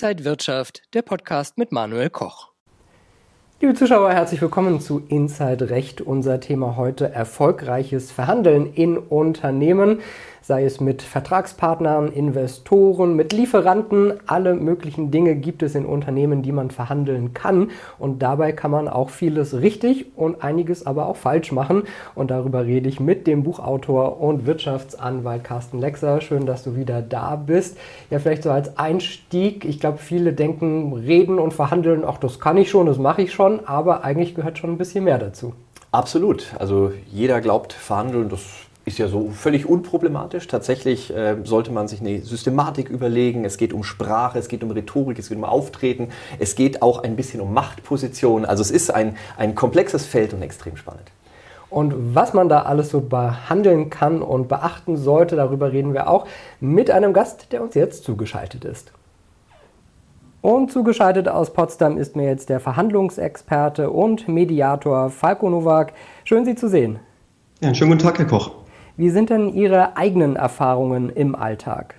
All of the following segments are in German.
Inside Wirtschaft, der Podcast mit Manuel Koch. Liebe Zuschauer, herzlich willkommen zu Inside Recht. Unser Thema heute erfolgreiches Verhandeln in Unternehmen sei es mit Vertragspartnern, Investoren, mit Lieferanten. Alle möglichen Dinge gibt es in Unternehmen, die man verhandeln kann. Und dabei kann man auch vieles richtig und einiges aber auch falsch machen. Und darüber rede ich mit dem Buchautor und Wirtschaftsanwalt Carsten Lexer. Schön, dass du wieder da bist. Ja, vielleicht so als Einstieg. Ich glaube, viele denken, reden und verhandeln, ach, das kann ich schon, das mache ich schon. Aber eigentlich gehört schon ein bisschen mehr dazu. Absolut. Also jeder glaubt, verhandeln, das ist ja so völlig unproblematisch. Tatsächlich äh, sollte man sich eine Systematik überlegen. Es geht um Sprache, es geht um Rhetorik, es geht um Auftreten, es geht auch ein bisschen um Machtpositionen. Also es ist ein, ein komplexes Feld und extrem spannend. Und was man da alles so behandeln kann und beachten sollte, darüber reden wir auch mit einem Gast, der uns jetzt zugeschaltet ist. Und zugeschaltet aus Potsdam ist mir jetzt der Verhandlungsexperte und Mediator Falko Nowak. Schön, Sie zu sehen. Ja, einen schönen guten Tag, Herr Koch. Wie sind denn Ihre eigenen Erfahrungen im Alltag?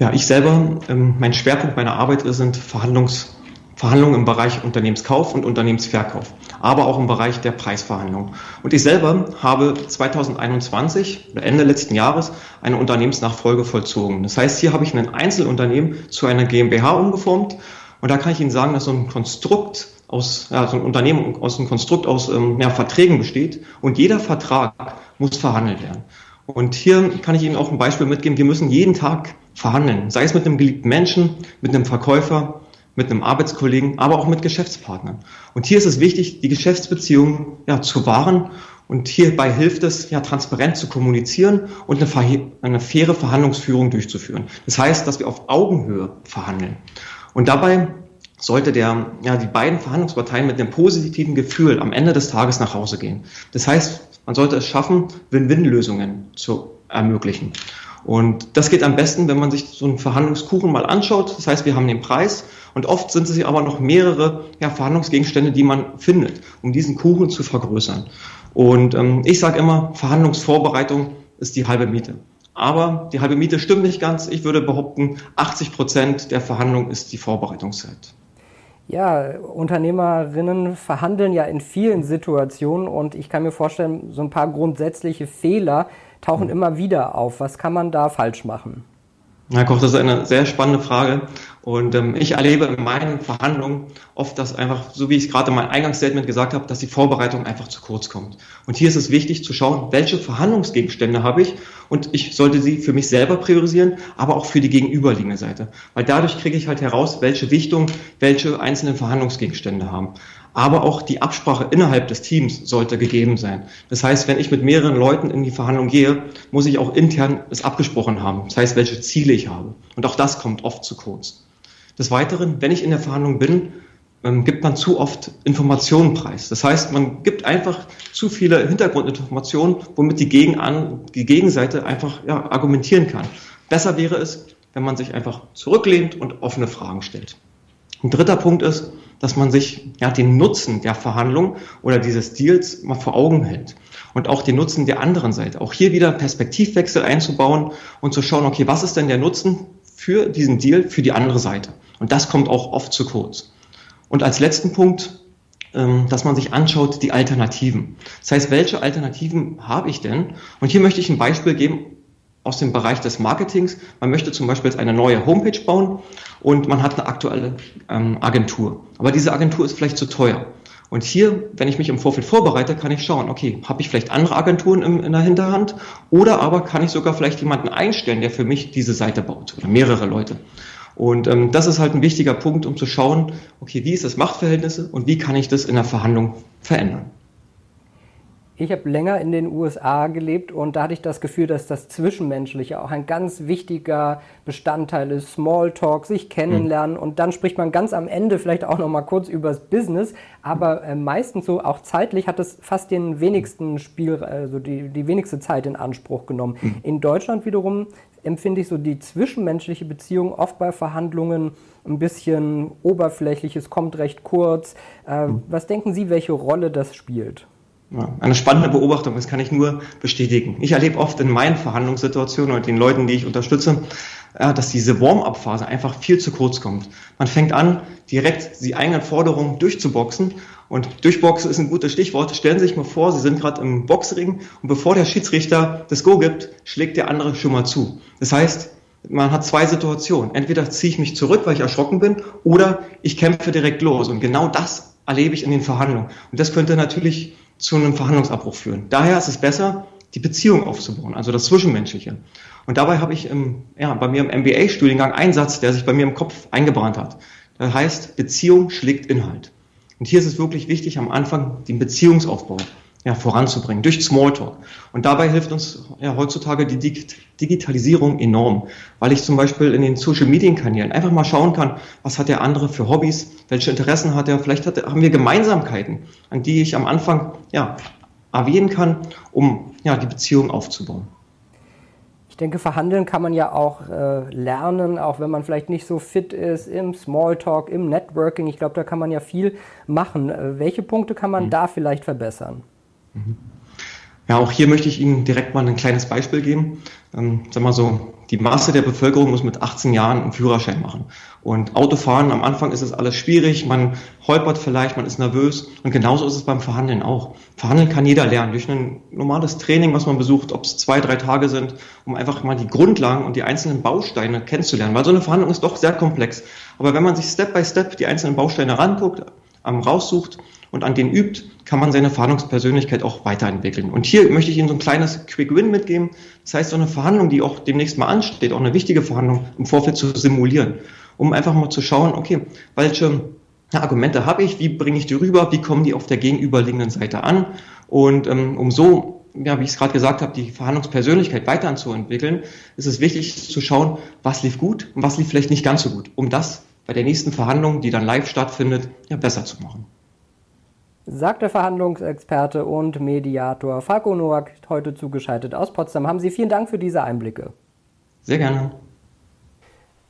Ja, ich selber, ähm, mein Schwerpunkt meiner Arbeit sind Verhandlungs, Verhandlungen im Bereich Unternehmenskauf und Unternehmensverkauf, aber auch im Bereich der Preisverhandlung. Und ich selber habe 2021 oder Ende letzten Jahres eine Unternehmensnachfolge vollzogen. Das heißt, hier habe ich ein Einzelunternehmen zu einer GmbH umgeformt und da kann ich Ihnen sagen, dass so ein Konstrukt aus, ja, so ein Unternehmen aus einem Konstrukt aus ähm, ja, Verträgen besteht und jeder Vertrag muss verhandelt werden. Und hier kann ich Ihnen auch ein Beispiel mitgeben. Wir müssen jeden Tag verhandeln, sei es mit einem geliebten Menschen, mit einem Verkäufer, mit einem Arbeitskollegen, aber auch mit Geschäftspartnern. Und hier ist es wichtig, die Geschäftsbeziehungen ja, zu wahren. Und hierbei hilft es, ja, transparent zu kommunizieren und eine, eine faire Verhandlungsführung durchzuführen. Das heißt, dass wir auf Augenhöhe verhandeln. Und dabei sollte der, ja, die beiden Verhandlungsparteien mit einem positiven Gefühl am Ende des Tages nach Hause gehen. Das heißt, man sollte es schaffen, Win-Win-Lösungen zu ermöglichen. Und das geht am besten, wenn man sich so einen Verhandlungskuchen mal anschaut. Das heißt, wir haben den Preis und oft sind es aber noch mehrere ja, Verhandlungsgegenstände, die man findet, um diesen Kuchen zu vergrößern. Und ähm, ich sage immer, Verhandlungsvorbereitung ist die halbe Miete. Aber die halbe Miete stimmt nicht ganz. Ich würde behaupten, 80 Prozent der Verhandlung ist die Vorbereitungszeit. Ja, Unternehmerinnen verhandeln ja in vielen Situationen und ich kann mir vorstellen, so ein paar grundsätzliche Fehler tauchen hm. immer wieder auf. Was kann man da falsch machen? Herr Koch, das ist eine sehr spannende Frage. Und ähm, ich erlebe in meinen Verhandlungen oft, dass einfach, so wie ich es gerade in meinem Eingangsstatement gesagt habe, dass die Vorbereitung einfach zu kurz kommt. Und hier ist es wichtig zu schauen, welche Verhandlungsgegenstände habe ich und ich sollte sie für mich selber priorisieren, aber auch für die gegenüberliegende Seite. Weil dadurch kriege ich halt heraus, welche Wichtung welche einzelnen Verhandlungsgegenstände haben aber auch die Absprache innerhalb des Teams sollte gegeben sein. Das heißt, wenn ich mit mehreren Leuten in die Verhandlung gehe, muss ich auch intern es abgesprochen haben. Das heißt, welche Ziele ich habe. Und auch das kommt oft zu kurz. Des Weiteren, wenn ich in der Verhandlung bin, ähm, gibt man zu oft Informationen preis. Das heißt, man gibt einfach zu viele Hintergrundinformationen, womit die, Gegenan die Gegenseite einfach ja, argumentieren kann. Besser wäre es, wenn man sich einfach zurücklehnt und offene Fragen stellt. Ein dritter Punkt ist, dass man sich ja, den Nutzen der Verhandlung oder dieses Deals mal vor Augen hält. Und auch den Nutzen der anderen Seite. Auch hier wieder Perspektivwechsel einzubauen und zu schauen, okay, was ist denn der Nutzen für diesen Deal, für die andere Seite? Und das kommt auch oft zu kurz. Und als letzten Punkt, ähm, dass man sich anschaut, die Alternativen. Das heißt, welche Alternativen habe ich denn? Und hier möchte ich ein Beispiel geben aus dem Bereich des Marketings. Man möchte zum Beispiel jetzt eine neue Homepage bauen und man hat eine aktuelle ähm, Agentur. Aber diese Agentur ist vielleicht zu teuer. Und hier, wenn ich mich im Vorfeld vorbereite, kann ich schauen, okay, habe ich vielleicht andere Agenturen im, in der Hinterhand oder aber kann ich sogar vielleicht jemanden einstellen, der für mich diese Seite baut oder mehrere Leute. Und ähm, das ist halt ein wichtiger Punkt, um zu schauen, okay, wie ist das Machtverhältnisse und wie kann ich das in der Verhandlung verändern. Ich habe länger in den USA gelebt und da hatte ich das Gefühl, dass das Zwischenmenschliche auch ein ganz wichtiger Bestandteil ist. Smalltalk, sich kennenlernen mhm. und dann spricht man ganz am Ende vielleicht auch noch mal kurz übers Business, aber äh, meistens so auch zeitlich hat es fast den wenigsten Spiel, also die, die wenigste Zeit in Anspruch genommen. Mhm. In Deutschland wiederum empfinde ich so die zwischenmenschliche Beziehung oft bei Verhandlungen ein bisschen oberflächlich, es kommt recht kurz. Äh, mhm. Was denken Sie, welche Rolle das spielt? Eine spannende Beobachtung, das kann ich nur bestätigen. Ich erlebe oft in meinen Verhandlungssituationen und den Leuten, die ich unterstütze, dass diese Warm-up-Phase einfach viel zu kurz kommt. Man fängt an, direkt die eigenen Forderungen durchzuboxen. Und durchboxen ist ein gutes Stichwort. Stellen Sie sich mal vor, Sie sind gerade im Boxring und bevor der Schiedsrichter das Go gibt, schlägt der andere schon mal zu. Das heißt, man hat zwei Situationen. Entweder ziehe ich mich zurück, weil ich erschrocken bin, oder ich kämpfe direkt los. Und genau das erlebe ich in den Verhandlungen. Und das könnte natürlich zu einem Verhandlungsabbruch führen. Daher ist es besser, die Beziehung aufzubauen, also das Zwischenmenschliche. Und dabei habe ich im, ja, bei mir im MBA-Studiengang einen Satz, der sich bei mir im Kopf eingebrannt hat. Der heißt, Beziehung schlägt Inhalt. Und hier ist es wirklich wichtig, am Anfang den Beziehungsaufbau ja, voranzubringen, durch Smalltalk. Und dabei hilft uns ja, heutzutage die Digitalisierung enorm, weil ich zum Beispiel in den Social-Media-Kanälen einfach mal schauen kann, was hat der andere für Hobbys, welche Interessen hat er, vielleicht hat, haben wir Gemeinsamkeiten, an die ich am Anfang ja, erwähnen kann, um ja, die Beziehung aufzubauen. Ich denke, verhandeln kann man ja auch äh, lernen, auch wenn man vielleicht nicht so fit ist im Smalltalk, im Networking. Ich glaube, da kann man ja viel machen. Äh, welche Punkte kann man mhm. da vielleicht verbessern? Ja, auch hier möchte ich Ihnen direkt mal ein kleines Beispiel geben. Ähm, sag mal so, die Masse der Bevölkerung muss mit 18 Jahren einen Führerschein machen. Und Autofahren, am Anfang ist es alles schwierig, man holpert vielleicht, man ist nervös. Und genauso ist es beim Verhandeln auch. Verhandeln kann jeder lernen durch ein normales Training, was man besucht, ob es zwei, drei Tage sind, um einfach mal die Grundlagen und die einzelnen Bausteine kennenzulernen. Weil so eine Verhandlung ist doch sehr komplex. Aber wenn man sich Step by Step die einzelnen Bausteine ranguckt, raussucht und an denen übt, kann man seine Verhandlungspersönlichkeit auch weiterentwickeln. Und hier möchte ich Ihnen so ein kleines Quick Win mitgeben. Das heißt, so eine Verhandlung, die auch demnächst mal ansteht, auch eine wichtige Verhandlung im Vorfeld zu simulieren, um einfach mal zu schauen, okay, welche Argumente habe ich, wie bringe ich die rüber, wie kommen die auf der gegenüberliegenden Seite an und ähm, um so ja, wie ich es gerade gesagt habe, die Verhandlungspersönlichkeit weiterzuentwickeln, ist es wichtig zu schauen, was lief gut und was lief vielleicht nicht ganz so gut, um das bei der nächsten Verhandlung, die dann live stattfindet, ja, besser zu machen sagt der Verhandlungsexperte und Mediator Falco Noack, heute zugeschaltet aus Potsdam. Haben Sie vielen Dank für diese Einblicke. Sehr gerne.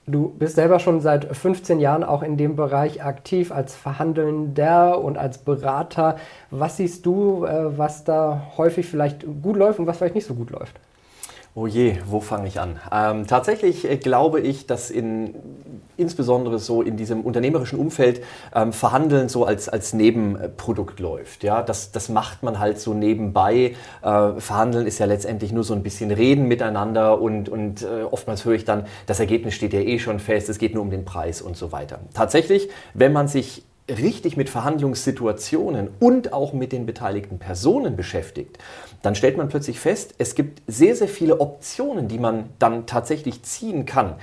Du bist selber schon seit 15 Jahren auch in dem Bereich aktiv als Verhandelnder und als Berater. Was siehst du, äh, was da häufig vielleicht gut läuft und was vielleicht nicht so gut läuft? Oh je, wo fange ich an? Ähm, tatsächlich äh, glaube ich, dass in insbesondere so in diesem unternehmerischen Umfeld ähm, Verhandeln so als, als Nebenprodukt läuft. Ja, das, das macht man halt so nebenbei. Äh, Verhandeln ist ja letztendlich nur so ein bisschen Reden miteinander und, und äh, oftmals höre ich dann, das Ergebnis steht ja eh schon fest, es geht nur um den Preis und so weiter. Tatsächlich, wenn man sich richtig mit Verhandlungssituationen und auch mit den beteiligten Personen beschäftigt, dann stellt man plötzlich fest, es gibt sehr, sehr viele Optionen, die man dann tatsächlich ziehen kann.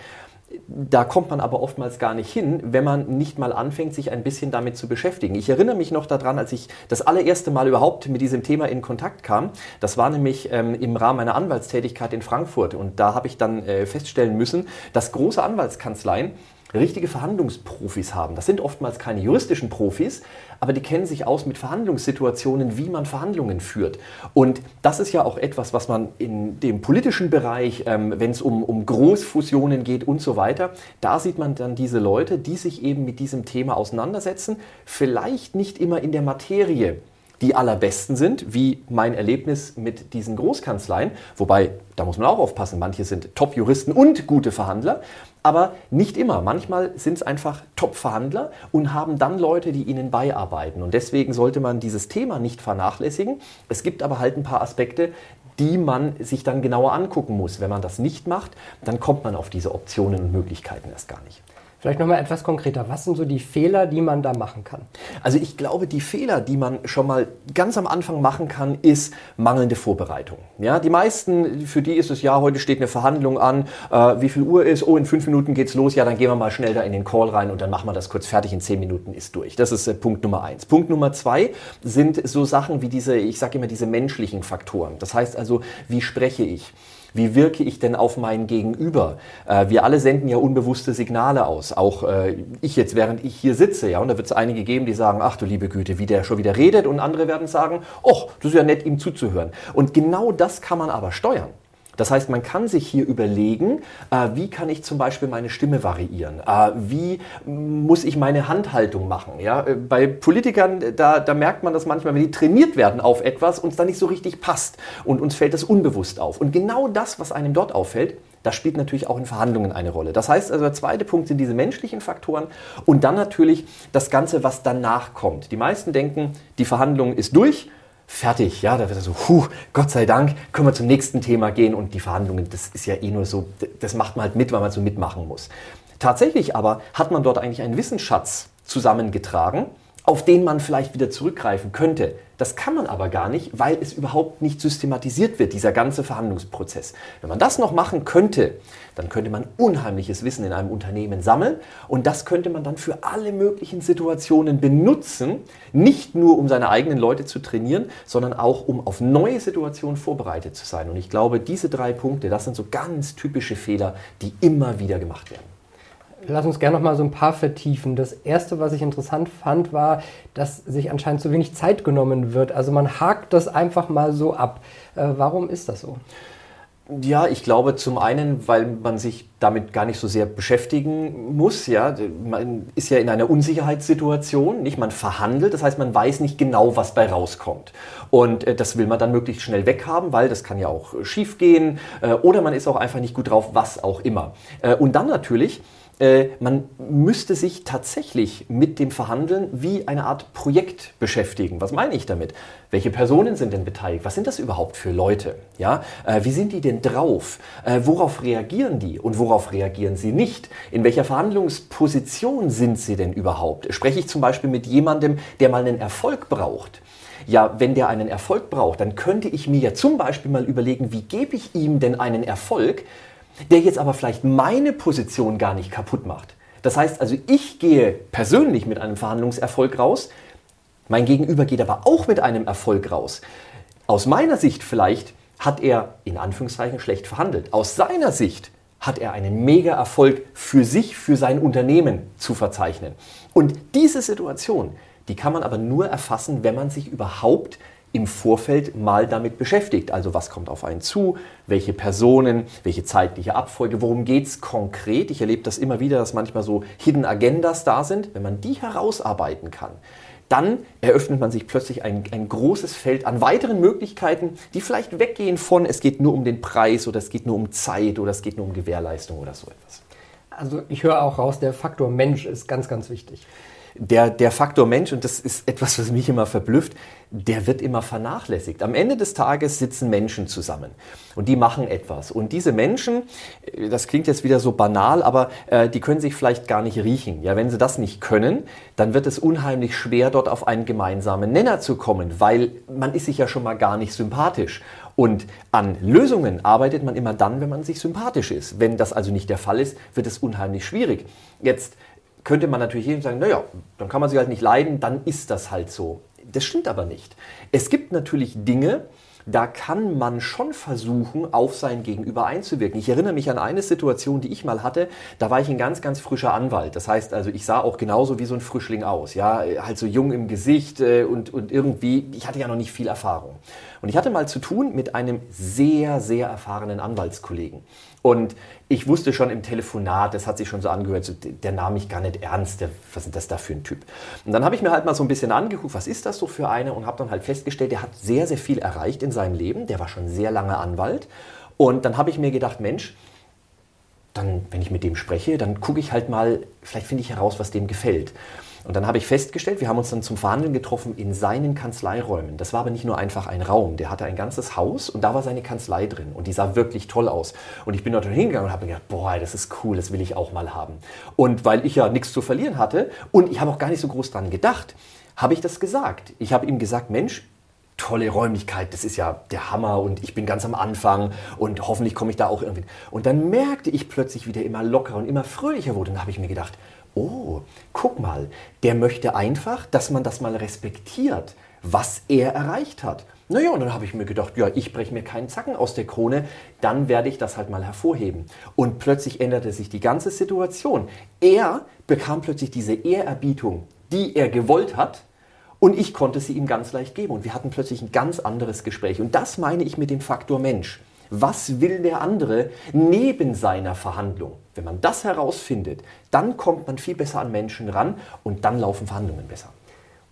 Da kommt man aber oftmals gar nicht hin, wenn man nicht mal anfängt, sich ein bisschen damit zu beschäftigen. Ich erinnere mich noch daran, als ich das allererste Mal überhaupt mit diesem Thema in Kontakt kam. Das war nämlich ähm, im Rahmen meiner Anwaltstätigkeit in Frankfurt. Und da habe ich dann äh, feststellen müssen, dass große Anwaltskanzleien richtige Verhandlungsprofis haben. Das sind oftmals keine juristischen Profis, aber die kennen sich aus mit Verhandlungssituationen, wie man Verhandlungen führt. Und das ist ja auch etwas, was man in dem politischen Bereich, ähm, wenn es um, um Großfusionen geht und so weiter, da sieht man dann diese Leute, die sich eben mit diesem Thema auseinandersetzen, vielleicht nicht immer in der Materie die allerbesten sind, wie mein Erlebnis mit diesen Großkanzleien. Wobei, da muss man auch aufpassen, manche sind Top-Juristen und gute Verhandler, aber nicht immer. Manchmal sind es einfach Top-Verhandler und haben dann Leute, die ihnen beiarbeiten. Und deswegen sollte man dieses Thema nicht vernachlässigen. Es gibt aber halt ein paar Aspekte, die man sich dann genauer angucken muss. Wenn man das nicht macht, dann kommt man auf diese Optionen und Möglichkeiten erst gar nicht. Vielleicht nochmal etwas konkreter. Was sind so die Fehler, die man da machen kann? Also ich glaube, die Fehler, die man schon mal ganz am Anfang machen kann, ist mangelnde Vorbereitung. Ja, die meisten, für die ist es ja, heute steht eine Verhandlung an, äh, wie viel Uhr ist, oh, in fünf Minuten geht's los, ja, dann gehen wir mal schnell da in den Call rein und dann machen wir das kurz fertig, in zehn Minuten ist durch. Das ist äh, Punkt Nummer eins. Punkt Nummer zwei sind so Sachen wie diese, ich sage immer, diese menschlichen Faktoren. Das heißt also, wie spreche ich? Wie wirke ich denn auf mein Gegenüber? Äh, wir alle senden ja unbewusste Signale aus. Auch äh, ich jetzt, während ich hier sitze, ja, und da wird es einige geben, die sagen, ach du liebe Güte, wie der schon wieder redet, und andere werden sagen, ach, das ist ja nett, ihm zuzuhören. Und genau das kann man aber steuern. Das heißt, man kann sich hier überlegen, äh, wie kann ich zum Beispiel meine Stimme variieren? Äh, wie muss ich meine Handhaltung machen? Ja? Äh, bei Politikern, da, da merkt man das manchmal, wenn die trainiert werden auf etwas, uns da nicht so richtig passt und uns fällt das unbewusst auf. Und genau das, was einem dort auffällt, das spielt natürlich auch in Verhandlungen eine Rolle. Das heißt also, der zweite Punkt sind diese menschlichen Faktoren und dann natürlich das Ganze, was danach kommt. Die meisten denken, die Verhandlung ist durch fertig. Ja, da wird er so, puh, Gott sei Dank, können wir zum nächsten Thema gehen und die Verhandlungen, das ist ja eh nur so, das macht man halt mit, weil man so mitmachen muss. Tatsächlich aber hat man dort eigentlich einen Wissensschatz zusammengetragen, auf den man vielleicht wieder zurückgreifen könnte. Das kann man aber gar nicht, weil es überhaupt nicht systematisiert wird, dieser ganze Verhandlungsprozess. Wenn man das noch machen könnte, dann könnte man unheimliches Wissen in einem Unternehmen sammeln und das könnte man dann für alle möglichen Situationen benutzen, nicht nur um seine eigenen Leute zu trainieren, sondern auch um auf neue Situationen vorbereitet zu sein. Und ich glaube, diese drei Punkte, das sind so ganz typische Fehler, die immer wieder gemacht werden. Lass uns gerne noch mal so ein paar vertiefen. Das erste, was ich interessant fand, war, dass sich anscheinend zu wenig Zeit genommen wird. Also man hakt das einfach mal so ab. Äh, warum ist das so? Ja, ich glaube zum einen, weil man sich damit gar nicht so sehr beschäftigen muss. Ja, man ist ja in einer Unsicherheitssituation, nicht? Man verhandelt, das heißt, man weiß nicht genau, was bei rauskommt. Und äh, das will man dann möglichst schnell weghaben, weil das kann ja auch äh, schief gehen äh, oder man ist auch einfach nicht gut drauf, was auch immer. Äh, und dann natürlich äh, man müsste sich tatsächlich mit dem Verhandeln wie eine Art Projekt beschäftigen. Was meine ich damit? Welche Personen sind denn beteiligt? Was sind das überhaupt für Leute? Ja, äh, wie sind die denn drauf? Äh, worauf reagieren die und worauf reagieren sie nicht? In welcher Verhandlungsposition sind sie denn überhaupt? Spreche ich zum Beispiel mit jemandem, der mal einen Erfolg braucht? Ja, wenn der einen Erfolg braucht, dann könnte ich mir ja zum Beispiel mal überlegen, wie gebe ich ihm denn einen Erfolg, der jetzt aber vielleicht meine Position gar nicht kaputt macht. Das heißt also, ich gehe persönlich mit einem Verhandlungserfolg raus, mein Gegenüber geht aber auch mit einem Erfolg raus. Aus meiner Sicht vielleicht hat er in Anführungszeichen schlecht verhandelt. Aus seiner Sicht hat er einen Mega-Erfolg für sich, für sein Unternehmen zu verzeichnen. Und diese Situation, die kann man aber nur erfassen, wenn man sich überhaupt im Vorfeld mal damit beschäftigt. Also was kommt auf einen zu, welche Personen, welche zeitliche Abfolge, worum geht es konkret. Ich erlebe das immer wieder, dass manchmal so Hidden Agendas da sind. Wenn man die herausarbeiten kann, dann eröffnet man sich plötzlich ein, ein großes Feld an weiteren Möglichkeiten, die vielleicht weggehen von, es geht nur um den Preis oder es geht nur um Zeit oder es geht nur um Gewährleistung oder so etwas. Also ich höre auch raus, der Faktor Mensch ist ganz, ganz wichtig der, der Faktor Mensch, und das ist etwas, was mich immer verblüfft, der wird immer vernachlässigt. Am Ende des Tages sitzen Menschen zusammen und die machen etwas. Und diese Menschen, äh, das klingt jetzt wieder so banal, aber äh, die können sich vielleicht gar nicht riechen. Ja, wenn sie das nicht können, dann wird es unheimlich schwer, dort auf einen gemeinsamen Nenner zu kommen, weil man ist sich ja schon mal gar nicht sympathisch. Und an Lösungen arbeitet man immer dann, wenn man sich sympathisch ist. Wenn das also nicht der Fall ist, wird es unheimlich schwierig. Jetzt könnte man natürlich jedem sagen, naja, dann kann man sich halt nicht leiden, dann ist das halt so. Das stimmt aber nicht. Es gibt natürlich Dinge, da kann man schon versuchen, auf sein Gegenüber einzuwirken. Ich erinnere mich an eine Situation, die ich mal hatte. Da war ich ein ganz, ganz frischer Anwalt. Das heißt also, ich sah auch genauso wie so ein Frischling aus. Ja, halt so jung im Gesicht äh, und, und irgendwie, ich hatte ja noch nicht viel Erfahrung. Und ich hatte mal zu tun mit einem sehr, sehr erfahrenen Anwaltskollegen. Und ich wusste schon im Telefonat, das hat sich schon so angehört, so, der nahm mich gar nicht ernst, der, was ist das da für ein Typ? Und dann habe ich mir halt mal so ein bisschen angeguckt, was ist das so für eine und habe dann halt festgestellt, der hat sehr, sehr viel erreicht in seinem Leben, der war schon sehr lange Anwalt. Und dann habe ich mir gedacht, Mensch, dann, wenn ich mit dem spreche, dann gucke ich halt mal, vielleicht finde ich heraus, was dem gefällt. Und dann habe ich festgestellt, wir haben uns dann zum Verhandeln getroffen in seinen Kanzleiräumen. Das war aber nicht nur einfach ein Raum, der hatte ein ganzes Haus und da war seine Kanzlei drin und die sah wirklich toll aus. Und ich bin dort hingegangen und habe mir gedacht, boah, das ist cool, das will ich auch mal haben. Und weil ich ja nichts zu verlieren hatte und ich habe auch gar nicht so groß dran gedacht, habe ich das gesagt. Ich habe ihm gesagt, Mensch, tolle Räumlichkeit, das ist ja der Hammer und ich bin ganz am Anfang und hoffentlich komme ich da auch irgendwie. Und dann merkte ich plötzlich, wie der immer lockerer und immer fröhlicher wurde. Und dann habe ich mir gedacht, oh, guck mal, der möchte einfach, dass man das mal respektiert, was er erreicht hat. Naja, und dann habe ich mir gedacht, ja, ich breche mir keinen Zacken aus der Krone, dann werde ich das halt mal hervorheben. Und plötzlich änderte sich die ganze Situation. Er bekam plötzlich diese Ehrerbietung, die er gewollt hat, und ich konnte sie ihm ganz leicht geben. Und wir hatten plötzlich ein ganz anderes Gespräch. Und das meine ich mit dem Faktor Mensch. was will der andere neben seiner Verhandlung. Wenn man das herausfindet, dann kommt man viel besser an Menschen ran und dann laufen Verhandlungen besser.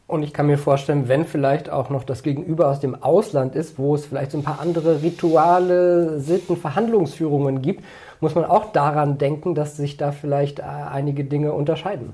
Und ich kann mir vorstellen, wenn vielleicht auch noch das Gegenüber aus dem Ausland ist, wo es vielleicht so ein paar andere Rituale, Sitten, Verhandlungsführungen gibt, muss man auch daran denken, dass sich da vielleicht äh, einige Dinge unterscheiden.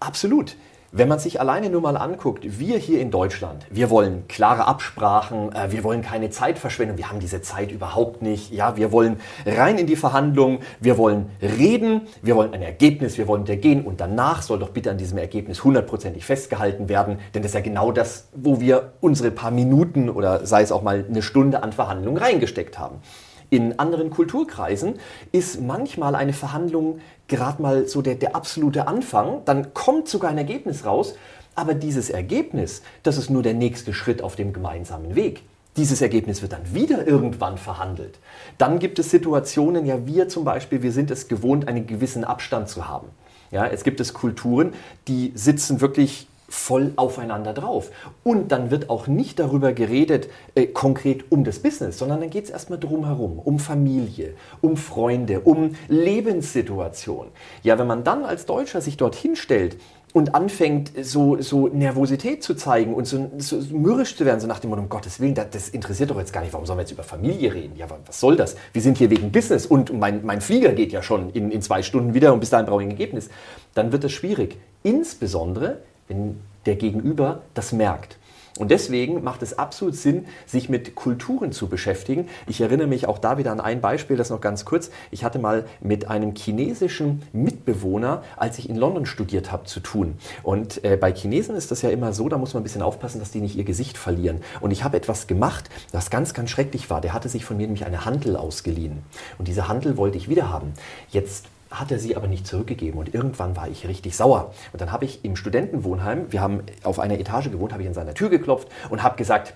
Absolut. Wenn man sich alleine nur mal anguckt, wir hier in Deutschland, wir wollen klare Absprachen, äh, wir wollen keine Zeitverschwendung, wir haben diese Zeit überhaupt nicht. Ja, wir wollen rein in die Verhandlungen, wir wollen reden, wir wollen ein Ergebnis, wir wollen gehen. Und danach soll doch bitte an diesem Ergebnis hundertprozentig festgehalten werden, denn das ist ja genau das, wo wir unsere paar Minuten oder sei es auch mal eine Stunde an Verhandlungen reingesteckt haben. In anderen Kulturkreisen ist manchmal eine Verhandlung gerade mal so der, der absolute Anfang, dann kommt sogar ein Ergebnis raus, aber dieses Ergebnis, das ist nur der nächste Schritt auf dem gemeinsamen Weg. Dieses Ergebnis wird dann wieder irgendwann verhandelt. Dann gibt es Situationen, ja wir zum Beispiel, wir sind es gewohnt, einen gewissen Abstand zu haben. Ja, es gibt es Kulturen, die sitzen wirklich voll aufeinander drauf. Und dann wird auch nicht darüber geredet, äh, konkret um das Business, sondern dann geht es erstmal drumherum, um Familie, um Freunde, um Lebenssituation. Ja, wenn man dann als Deutscher sich dorthin stellt und anfängt, so, so Nervosität zu zeigen und so, so mürrisch zu werden, so nach dem Motto, um Gottes Willen, das, das, interessiert doch jetzt gar nicht, warum sollen wir jetzt über Familie reden? Ja, was soll das? Wir sind hier wegen Business und mein, mein Flieger geht ja schon in, in zwei Stunden wieder und bis dahin brauche ich ein Ergebnis. Dann wird es schwierig. Insbesondere, wenn der Gegenüber das merkt. Und deswegen macht es absolut Sinn, sich mit Kulturen zu beschäftigen. Ich erinnere mich auch da wieder an ein Beispiel, das noch ganz kurz. Ich hatte mal mit einem chinesischen Mitbewohner, als ich in London studiert habe, zu tun. Und äh, bei Chinesen ist das ja immer so, da muss man ein bisschen aufpassen, dass die nicht ihr Gesicht verlieren. Und ich habe etwas gemacht, das ganz, ganz schrecklich war. Der hatte sich von mir nämlich eine Handel ausgeliehen. Und diese Handel wollte ich wieder haben. Jetzt hat er sie aber nicht zurückgegeben und irgendwann war ich richtig sauer. Und dann habe ich im Studentenwohnheim, wir haben auf einer Etage gewohnt, habe ich an seiner Tür geklopft und habe gesagt,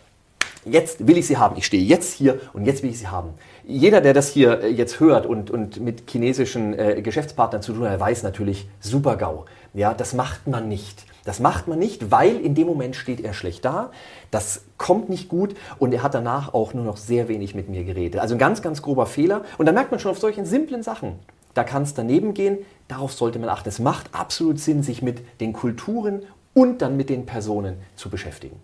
jetzt will ich sie haben. Ich stehe jetzt hier und jetzt will ich sie haben. Jeder, der das hier äh, jetzt hört und, und mit chinesischen äh, Geschäftspartnern zu tun hat, weiß natürlich, super GAU. Ja, das macht man nicht. Das macht man nicht, weil in dem Moment steht er schlecht da. Das kommt nicht gut und er hat danach auch nur noch sehr wenig mit mir geredet. Also ein ganz, ganz grober Fehler. Und da merkt man schon auf solchen simplen Sachen, da kann es daneben gehen. Darauf sollte man achten. Es macht absolut Sinn, sich mit den Kulturen und dann mit den Personen zu beschäftigen.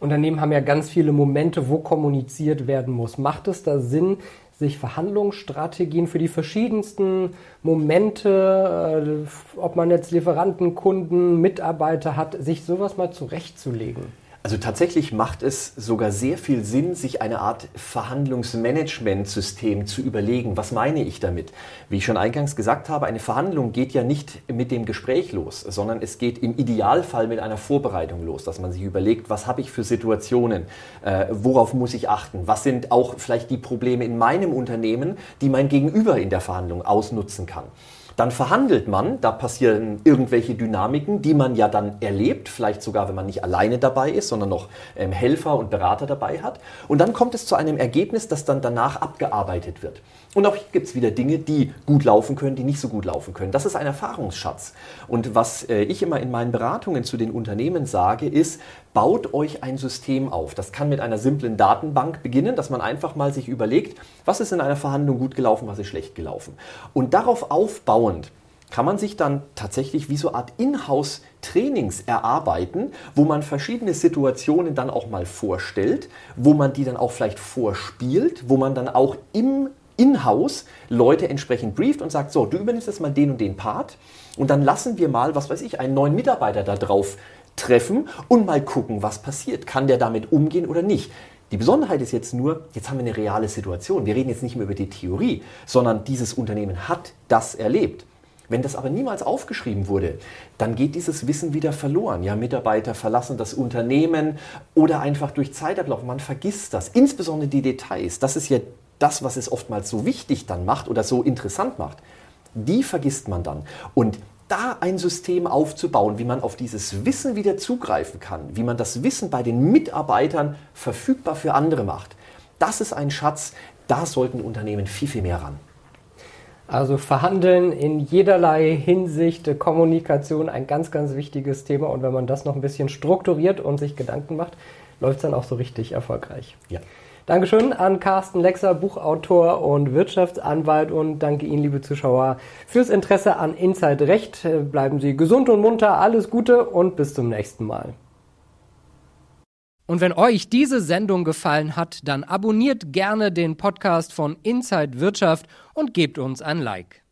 Unternehmen haben ja ganz viele Momente, wo kommuniziert werden muss. Macht es da Sinn, sich Verhandlungsstrategien für die verschiedensten Momente, äh, ob man jetzt Lieferanten, Kunden, Mitarbeiter hat, sich sowas mal zurechtzulegen? Also tatsächlich macht es sogar sehr viel Sinn, sich eine Art Verhandlungsmanagementsystem zu überlegen. Was meine ich damit? Wie ich schon eingangs gesagt habe, eine Verhandlung geht ja nicht mit dem Gespräch los, sondern es geht im Idealfall mit einer Vorbereitung los, dass man sich überlegt, was habe ich für Situationen, äh, worauf muss ich achten, was sind auch vielleicht die Probleme in meinem Unternehmen, die mein Gegenüber in der Verhandlung ausnutzen kann. Dann verhandelt man, da passieren irgendwelche Dynamiken, die man ja dann erlebt, vielleicht sogar, wenn man nicht alleine dabei ist, sondern noch ähm, Helfer und Berater dabei hat. Und dann kommt es zu einem Ergebnis, das dann danach abgearbeitet wird. Und auch hier gibt es wieder Dinge, die gut laufen können, die nicht so gut laufen können. Das ist ein Erfahrungsschatz. Und was äh, ich immer in meinen Beratungen zu den Unternehmen sage, ist, baut euch ein System auf. Das kann mit einer simplen Datenbank beginnen, dass man einfach mal sich überlegt, was ist in einer Verhandlung gut gelaufen, was ist schlecht gelaufen. Und darauf aufbauend kann man sich dann tatsächlich wie so eine Art Inhouse-Trainings erarbeiten, wo man verschiedene Situationen dann auch mal vorstellt, wo man die dann auch vielleicht vorspielt, wo man dann auch im in-house Leute entsprechend brieft und sagt, so, du übernimmst jetzt mal den und den Part und dann lassen wir mal, was weiß ich, einen neuen Mitarbeiter da drauf treffen und mal gucken, was passiert. Kann der damit umgehen oder nicht? Die Besonderheit ist jetzt nur, jetzt haben wir eine reale Situation. Wir reden jetzt nicht mehr über die Theorie, sondern dieses Unternehmen hat das erlebt. Wenn das aber niemals aufgeschrieben wurde, dann geht dieses Wissen wieder verloren. Ja, Mitarbeiter verlassen das Unternehmen oder einfach durch Zeitablauf. Man vergisst das. Insbesondere die Details. Das ist ja das, was es oftmals so wichtig dann macht oder so interessant macht, die vergisst man dann. Und da ein System aufzubauen, wie man auf dieses Wissen wieder zugreifen kann, wie man das Wissen bei den Mitarbeitern verfügbar für andere macht, das ist ein Schatz, da sollten Unternehmen viel, viel mehr ran. Also Verhandeln in jederlei Hinsicht, Kommunikation ein ganz, ganz wichtiges Thema. Und wenn man das noch ein bisschen strukturiert und sich Gedanken macht, läuft es dann auch so richtig erfolgreich. Ja. Dankeschön an Carsten Lexer, Buchautor und Wirtschaftsanwalt und danke Ihnen, liebe Zuschauer, fürs Interesse an Inside Recht. Bleiben Sie gesund und munter, alles Gute und bis zum nächsten Mal. Und wenn euch diese Sendung gefallen hat, dann abonniert gerne den Podcast von Inside Wirtschaft und gebt uns ein Like.